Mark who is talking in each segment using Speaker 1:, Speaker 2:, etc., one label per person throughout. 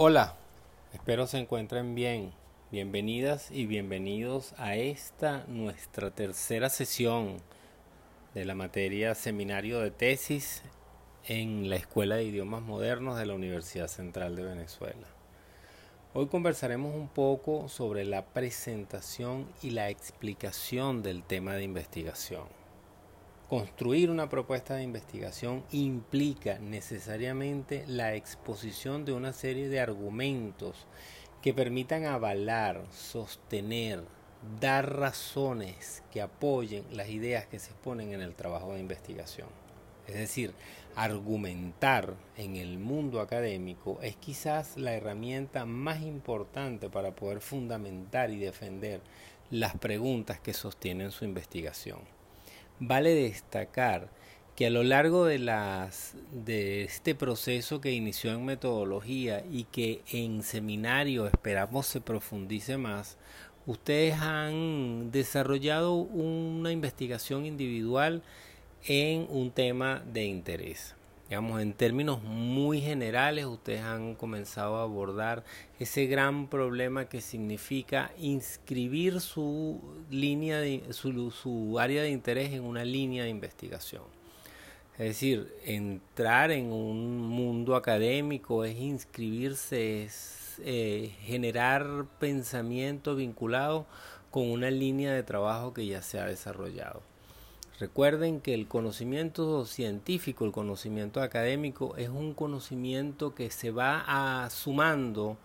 Speaker 1: Hola, espero se encuentren bien. Bienvenidas y bienvenidos a esta nuestra tercera sesión de la materia Seminario de Tesis en la Escuela de Idiomas Modernos de la Universidad Central de Venezuela. Hoy conversaremos un poco sobre la presentación y la explicación del tema de investigación. Construir una propuesta de investigación implica necesariamente la exposición de una serie de argumentos que permitan avalar, sostener, dar razones que apoyen las ideas que se exponen en el trabajo de investigación. Es decir, argumentar en el mundo académico es quizás la herramienta más importante para poder fundamentar y defender las preguntas que sostienen su investigación. Vale destacar que a lo largo de, las, de este proceso que inició en metodología y que en seminario esperamos se profundice más, ustedes han desarrollado una investigación individual en un tema de interés. Digamos, en términos muy generales, ustedes han comenzado a abordar ese gran problema que significa inscribir su línea de, su, su área de interés en una línea de investigación. Es decir, entrar en un mundo académico es inscribirse, es eh, generar pensamiento vinculado con una línea de trabajo que ya se ha desarrollado. Recuerden que el conocimiento científico, el conocimiento académico es un conocimiento que se va sumando,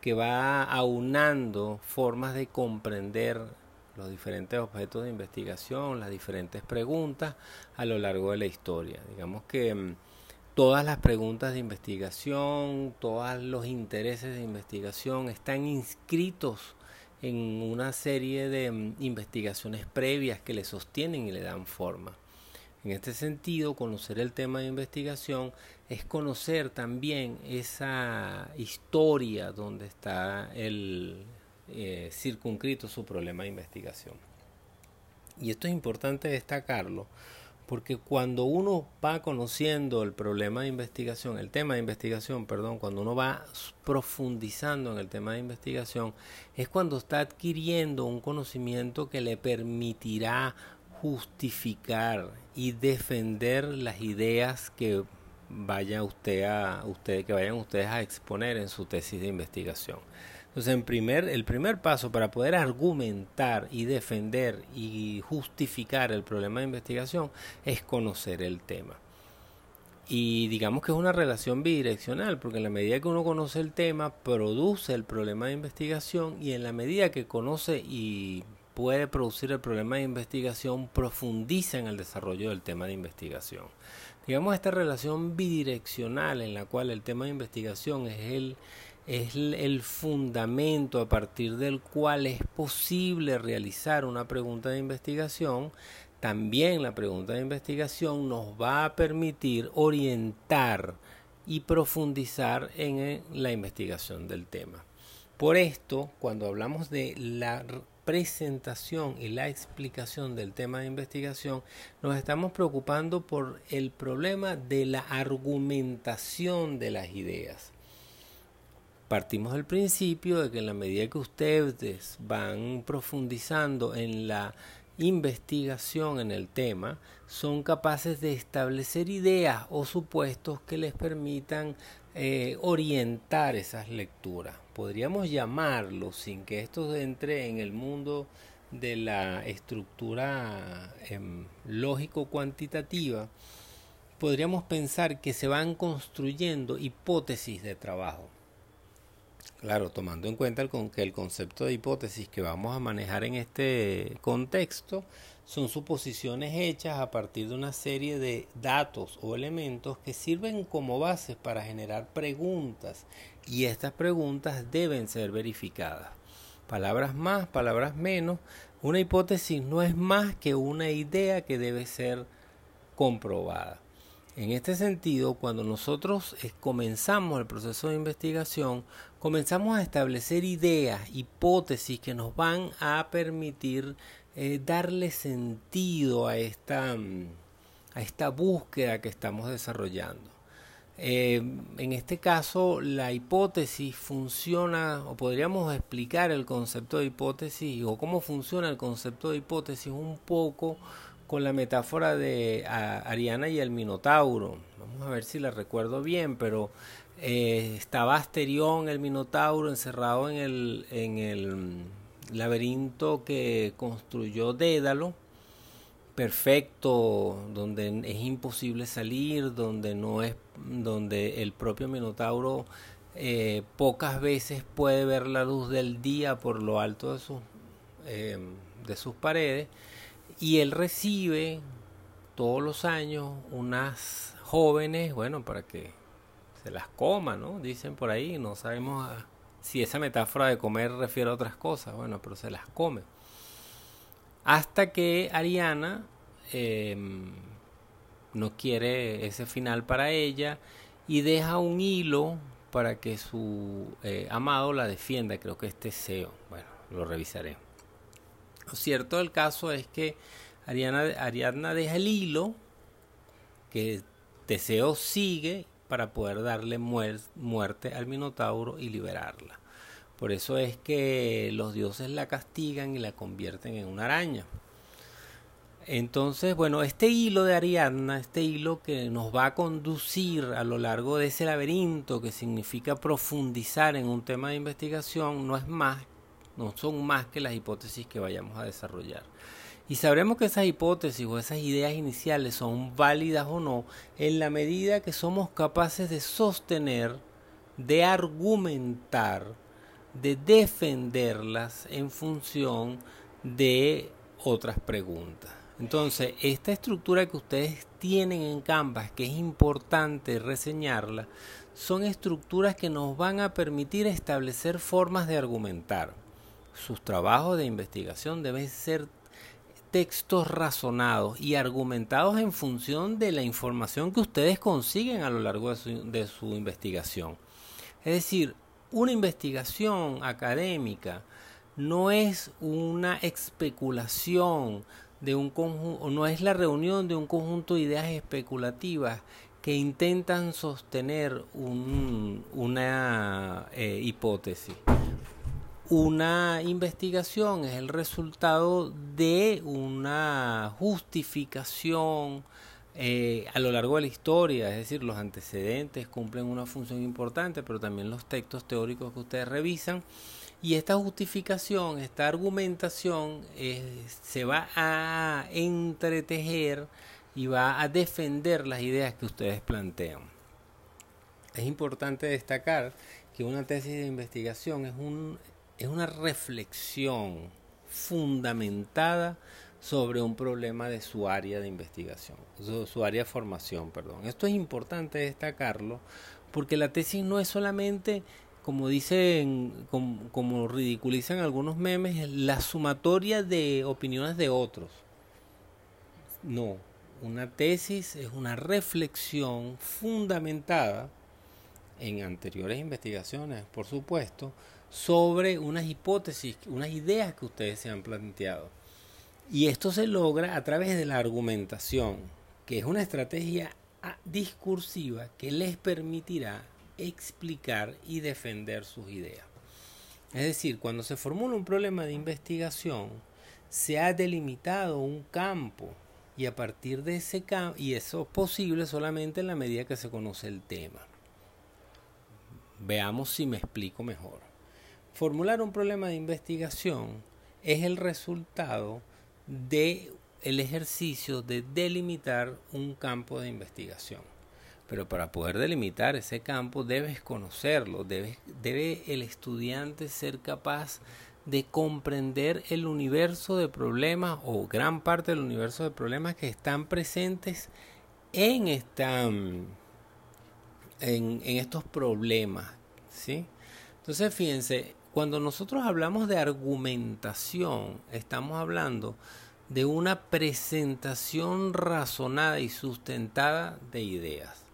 Speaker 1: que va aunando formas de comprender los diferentes objetos de investigación, las diferentes preguntas a lo largo de la historia. Digamos que mm, todas las preguntas de investigación, todos los intereses de investigación están inscritos en una serie de mm, investigaciones previas que le sostienen y le dan forma. En este sentido, conocer el tema de investigación es conocer también esa historia donde está el eh, circunscrito su problema de investigación. Y esto es importante destacarlo porque cuando uno va conociendo el problema de investigación, el tema de investigación, perdón, cuando uno va profundizando en el tema de investigación, es cuando está adquiriendo un conocimiento que le permitirá justificar y defender las ideas que vaya usted a usted que vayan ustedes a exponer en su tesis de investigación. Entonces, en primer, el primer paso para poder argumentar y defender y justificar el problema de investigación es conocer el tema. Y digamos que es una relación bidireccional, porque en la medida que uno conoce el tema, produce el problema de investigación y en la medida que conoce y puede producir el problema de investigación, profundiza en el desarrollo del tema de investigación. Digamos esta relación bidireccional en la cual el tema de investigación es el es el fundamento a partir del cual es posible realizar una pregunta de investigación, también la pregunta de investigación nos va a permitir orientar y profundizar en eh, la investigación del tema. Por esto, cuando hablamos de la presentación y la explicación del tema de investigación, nos estamos preocupando por el problema de la argumentación de las ideas partimos del principio de que en la medida que ustedes van profundizando en la investigación en el tema, son capaces de establecer ideas o supuestos que les permitan eh, orientar esas lecturas. Podríamos llamarlo, sin que esto entre en el mundo de la estructura em, lógico-cuantitativa, podríamos pensar que se van construyendo hipótesis de trabajo. Claro, tomando en cuenta el que el concepto de hipótesis que vamos a manejar en este contexto son suposiciones hechas a partir de una serie de datos o elementos que sirven como bases para generar preguntas y estas preguntas deben ser verificadas. Palabras más, palabras menos, una hipótesis no es más que una idea que debe ser comprobada. En este sentido, cuando nosotros eh, comenzamos el proceso de investigación, comenzamos a establecer ideas, hipótesis que nos van a permitir eh, darle sentido a esta, mm, a esta búsqueda que estamos desarrollando. Eh, en este caso, la hipótesis funciona, o podríamos explicar el concepto de hipótesis, o cómo funciona el concepto de hipótesis un poco con la metáfora de Ariana y el Minotauro. Vamos a ver si la recuerdo bien, pero eh, estaba Asterión, el Minotauro, encerrado en el, en el laberinto que construyó Dédalo perfecto, donde es imposible salir, donde no es, donde el propio Minotauro eh, pocas veces puede ver la luz del día por lo alto de sus, eh, de sus paredes, y él recibe todos los años unas jóvenes, bueno, para que se las coma, ¿no? Dicen por ahí, no sabemos si esa metáfora de comer refiere a otras cosas, bueno, pero se las come hasta que Ariana em, no quiere ese final para ella y deja un hilo para que su eh, amado la defienda, creo que es Teseo, bueno, lo revisaré. Lo cierto del caso es que Ariana, Ariadna deja el hilo que Teseo sigue para poder darle muerte al Minotauro y liberarla. Por eso es que los dioses la castigan y la convierten en una araña. Entonces, bueno, este hilo de Ariadna, este hilo que nos va a conducir a lo largo de ese laberinto que significa profundizar en un tema de investigación, no es más, no son más que las hipótesis que vayamos a desarrollar. Y sabremos que esas hipótesis o esas ideas iniciales son válidas o no en la medida que somos capaces de sostener, de argumentar, de defenderlas en función de otras preguntas. Entonces, esta estructura que ustedes tienen en Canvas, que es importante reseñarla, son estructuras que nos van a permitir establecer formas de argumentar. Sus trabajos de investigación deben ser textos razonados y argumentados en función de la información que ustedes consiguen a lo largo de su, de su investigación. Es decir, una investigación académica no es una especulación de un conjunto, no es la reunión de un conjunto de ideas especulativas que intentan sostener una eh, hipótesis. Una investigación es el resultado de una justificación eh, a lo largo de la historia, es decir, los antecedentes cumplen una función importante, pero también los textos teóricos que ustedes revisan. Y esta justificación, esta argumentación se va a entretejer y va a defender las ideas que ustedes plantean. Es importante destacar que una tesis de investigación es, un, es una reflexión fundamentada sobre un problema de su área de investigación, su, área de formación, perdón. Esto es importante destacarlo porque la tesis no es solamente, como dicen, como, como ridiculizan algunos memes, la sumatoria de opiniones de otros. No, una tesis es una reflexión fundamentada en anteriores investigaciones, por supuesto, sobre unas hipótesis, unas ideas que ustedes se han planteado. Y esto se logra a través de la argumentación, que es una estrategia discursiva que les permitirá explicar y defender sus ideas. Es decir, cuando se formula un problema de investigación, se ha delimitado un campo y a partir de ese campo, y eso es posible solamente en la medida que se conoce el tema. Veamos si me explico mejor. Formular un problema de investigación es el resultado de el ejercicio de delimitar un campo de investigación. Pero para poder delimitar ese campo debes conocerlo, debe, el estudiante ser capaz de comprender el universo de problemas o gran parte del universo de problemas que están presentes en, esta, en estos problemas. ¿sí? Entonces, fíjense, cuando nosotros hablamos de argumentación, estamos hablando de una presentación razonada y sustentada de ideas.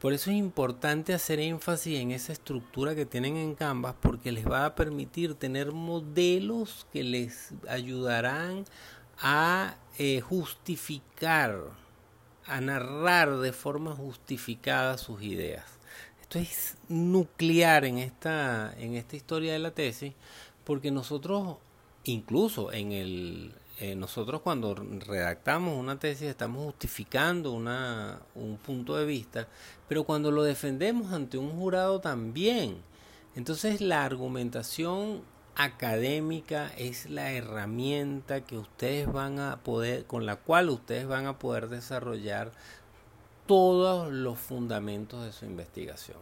Speaker 1: Por eso es importante hacer énfasis en esa estructura que tienen en Canvas porque les va a permitir tener modelos que les ayudarán a eh, justificar a narrar de forma justificada sus ideas. Esto es nuclear en esta, en esta historia de la tesis, porque nosotros, incluso en el, eh, nosotros cuando redactamos una tesis estamos justificando una, un punto de vista, pero cuando lo defendemos ante un jurado también. Entonces la argumentación académica es la herramienta que ustedes van a poder, con la cual ustedes van a poder desarrollar todos los fundamentos de su investigación.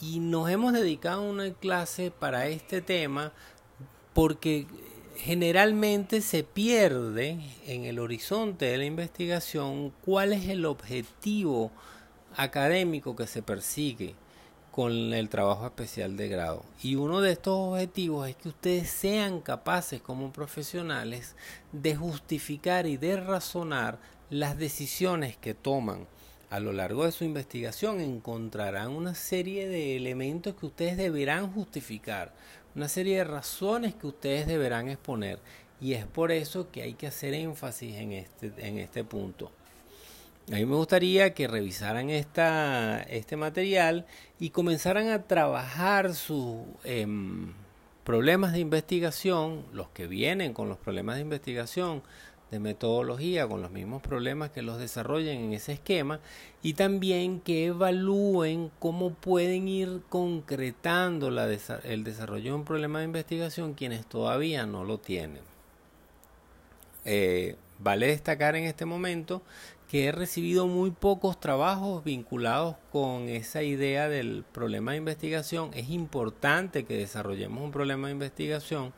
Speaker 1: Y nos hemos dedicado una clase para este tema porque generalmente se pierde en el horizonte de la investigación cuál es el objetivo académico que se persigue con el trabajo especial de grado. Y uno de estos objetivos es que ustedes sean capaces como profesionales de justificar y de razonar las decisiones que toman. A lo largo de su investigación encontrarán una serie de elementos que ustedes deberán justificar, una serie de razones que ustedes deberán exponer. Y es por eso que hay que hacer énfasis en este, en este punto. A mí me gustaría que revisaran esta, este material y comenzaran a trabajar sus em, problemas de investigación, los que vienen con los problemas de investigación, de metodología, con los mismos problemas que los desarrollen en ese esquema, y también que evalúen cómo pueden ir concretando el desarrollo de un problema de investigación quienes todavía no lo tienen. Eh, vale destacar en este momento que he recibido muy pocos trabajos vinculados con esa idea del problema de investigación. Es importante que desarrollemos un problema de investigación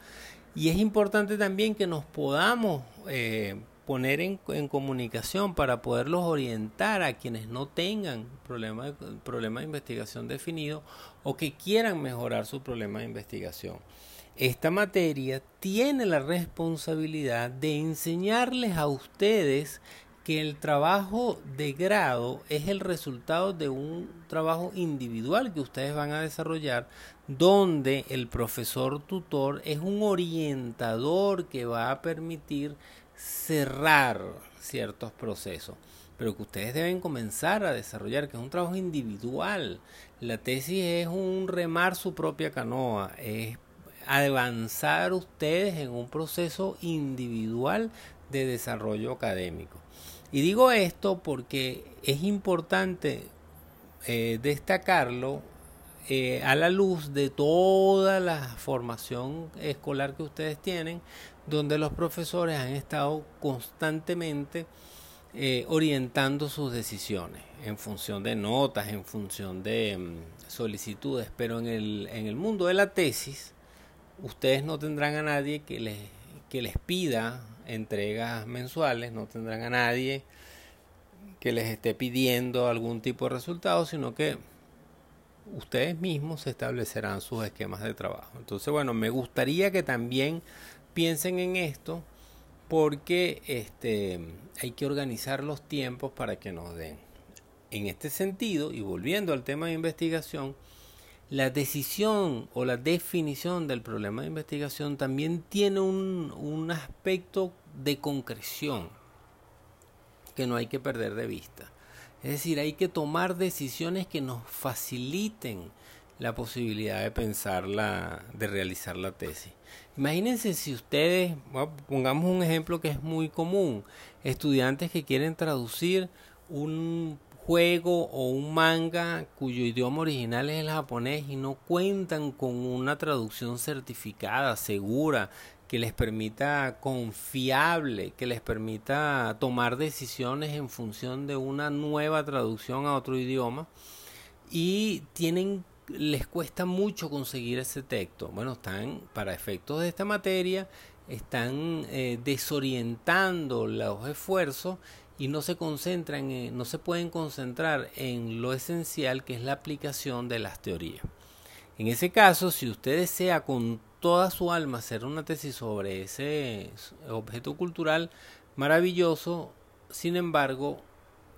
Speaker 1: y es importante también que nos podamos eh, poner en, comunicación para poderlos orientar a quienes no tengan problema de, problema de investigación definido o que quieran mejorar su problema de investigación. Esta materia tiene la responsabilidad de enseñarles a ustedes que el trabajo de grado es el resultado de un trabajo individual que ustedes van a desarrollar donde el profesor tutor es un orientador que va a permitir cerrar ciertos procesos pero que ustedes deben comenzar a desarrollar, que es un trabajo individual. La tesis es un remar su propia canoa, es avanzar ustedes en un proceso individual de desarrollo académico. Y digo esto porque es importante eh, destacarlo eh, a la luz de toda la formación escolar que ustedes tienen, donde los profesores han estado constantemente eh, orientando sus decisiones en función de notas, en función de mm, solicitudes, pero en el, en el mundo de la tesis, ustedes no tendrán a nadie que les, que les pida entregas mensuales, no tendrán a nadie que les esté pidiendo algún tipo de resultado, sino que ustedes mismos establecerán sus esquemas de trabajo. Entonces, bueno, me gustaría que también piensen en esto porque este, hay que organizar los tiempos para que nos den. En este sentido, y volviendo al tema de investigación, la decisión o la definición del problema de investigación también tiene un, un aspecto de concreción que no hay que perder de vista. Es decir, hay que tomar decisiones que nos faciliten la posibilidad de pensarla, de realizar la tesis. Imagínense si ustedes, pongamos un ejemplo que es muy común, estudiantes que quieren traducir un juego o un manga cuyo idioma original es el japonés y no cuentan con una traducción certificada, segura, que les permita confiable, que les permita tomar decisiones en función de una nueva traducción a otro idioma y tienen les cuesta mucho conseguir ese texto. Bueno, están para efectos de esta materia están eh, desorientando los esfuerzos y no se concentran, en, no se pueden concentrar en lo esencial que es la aplicación de las teorías. En ese caso, si usted desea con toda su alma hacer una tesis sobre ese objeto cultural sin embargo,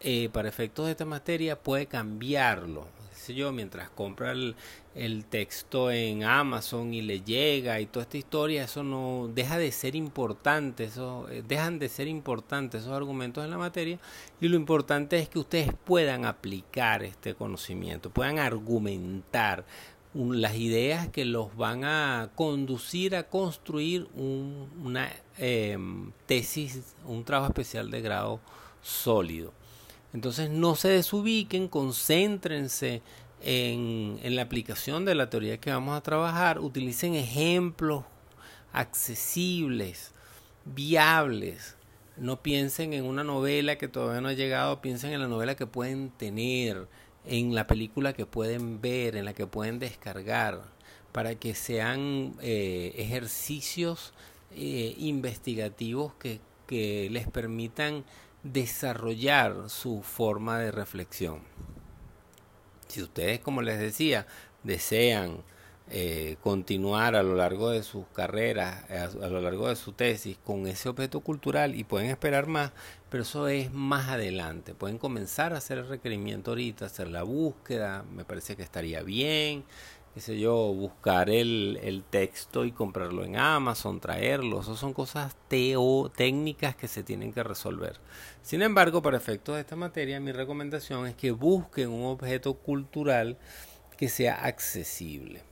Speaker 1: eh, para efectos de esta materia puede cambiarlo. Sé yo, mientras compra el, el, texto en Amazon y le llega y toda esta historia, eso no deja de ser importante, eso eh, dejan de ser importantes esos argumentos en la materia y lo importante es que ustedes puedan aplicar este conocimiento, puedan argumentar las ideas que los van a conducir a construir una em, tesis, un trabajo especial de grado sólido. Entonces no se desubiquen, concéntrense en, en la aplicación de la teoría que vamos a trabajar, utilicen ejemplos accesibles, viables. No piensen en una novela que todavía no ha llegado, piensen en la novela que pueden tener, en la película que pueden ver, en la que pueden descargar, para que sean eh, ejercicios eh, investigativos que, que les permitan desarrollar su forma de reflexión. Si ustedes, como les decía, desean eh, continuar a lo largo de sus carreras, a, lo largo de su tesis con ese objeto cultural y pueden esperar más, pero eso es más adelante. Pueden comenzar a hacer el requerimiento ahorita, hacer la búsqueda, me parece que estaría bien, qué sé yo, buscar el, el texto y comprarlo en Amazon, traerlo, eso son cosas teo, técnicas que se tienen que resolver. Sin embargo, para efectos de esta materia, mi recomendación es que busquen un objeto cultural que sea accesible.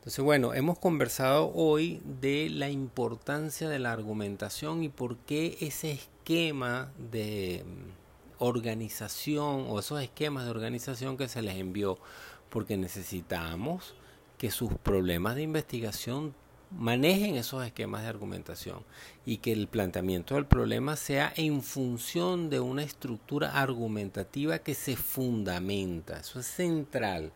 Speaker 1: Entonces, bueno, hemos conversado hoy de la importancia de la argumentación y por qué ese esquema de mm, organización o esos esquemas de organización que se les envió, porque necesitamos que sus problemas de investigación manejen esos esquemas de argumentación y que el planteamiento del problema sea en función de una estructura argumentativa que se fundamenta. Eso es central.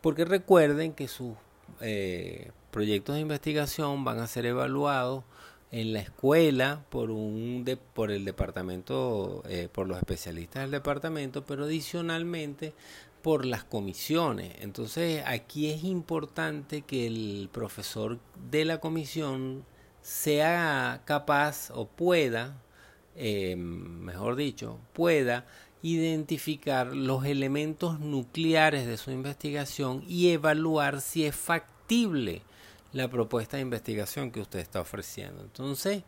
Speaker 1: Porque recuerden que sus eh, proyectos de investigación van a ser evaluados en la escuela por un por el departamento eh, por los especialistas del departamento pero adicionalmente por las comisiones. Entonces aquí es importante que el profesor de la comisión sea capaz o pueda eh, mejor dicho pueda identificar los elementos nucleares de su investigación y evaluar si es factible la propuesta de investigación que usted está ofreciendo. Entonces,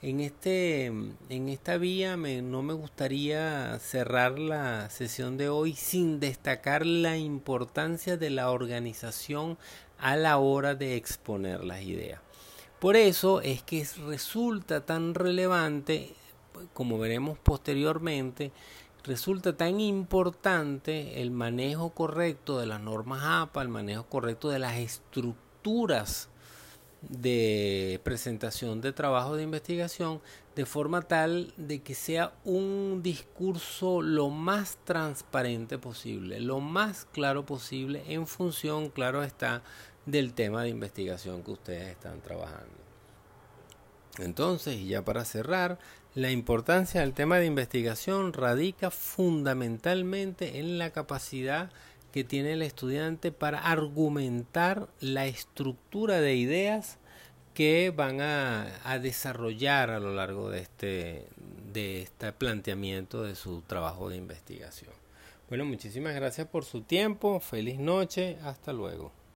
Speaker 1: en este en esta vía me, no me gustaría cerrar la sesión de hoy sin destacar la importancia de la organización a la hora de exponer las ideas. Por eso es que resulta tan relevante, como veremos posteriormente, resulta tan importante el manejo correcto de las normas APA, el manejo correcto de las estructuras de presentación de trabajo de investigación de forma tal de que sea un discurso lo más transparente posible, lo más claro posible en función, claro está, del tema de investigación que ustedes están trabajando. Entonces, ya para cerrar, la importancia del tema de investigación radica fundamentalmente en la capacidad que tiene el estudiante para argumentar la estructura de ideas que van a, desarrollar a lo largo de este, de este planteamiento de su trabajo de investigación. Bueno, muchísimas gracias por su tiempo, feliz noche, hasta luego.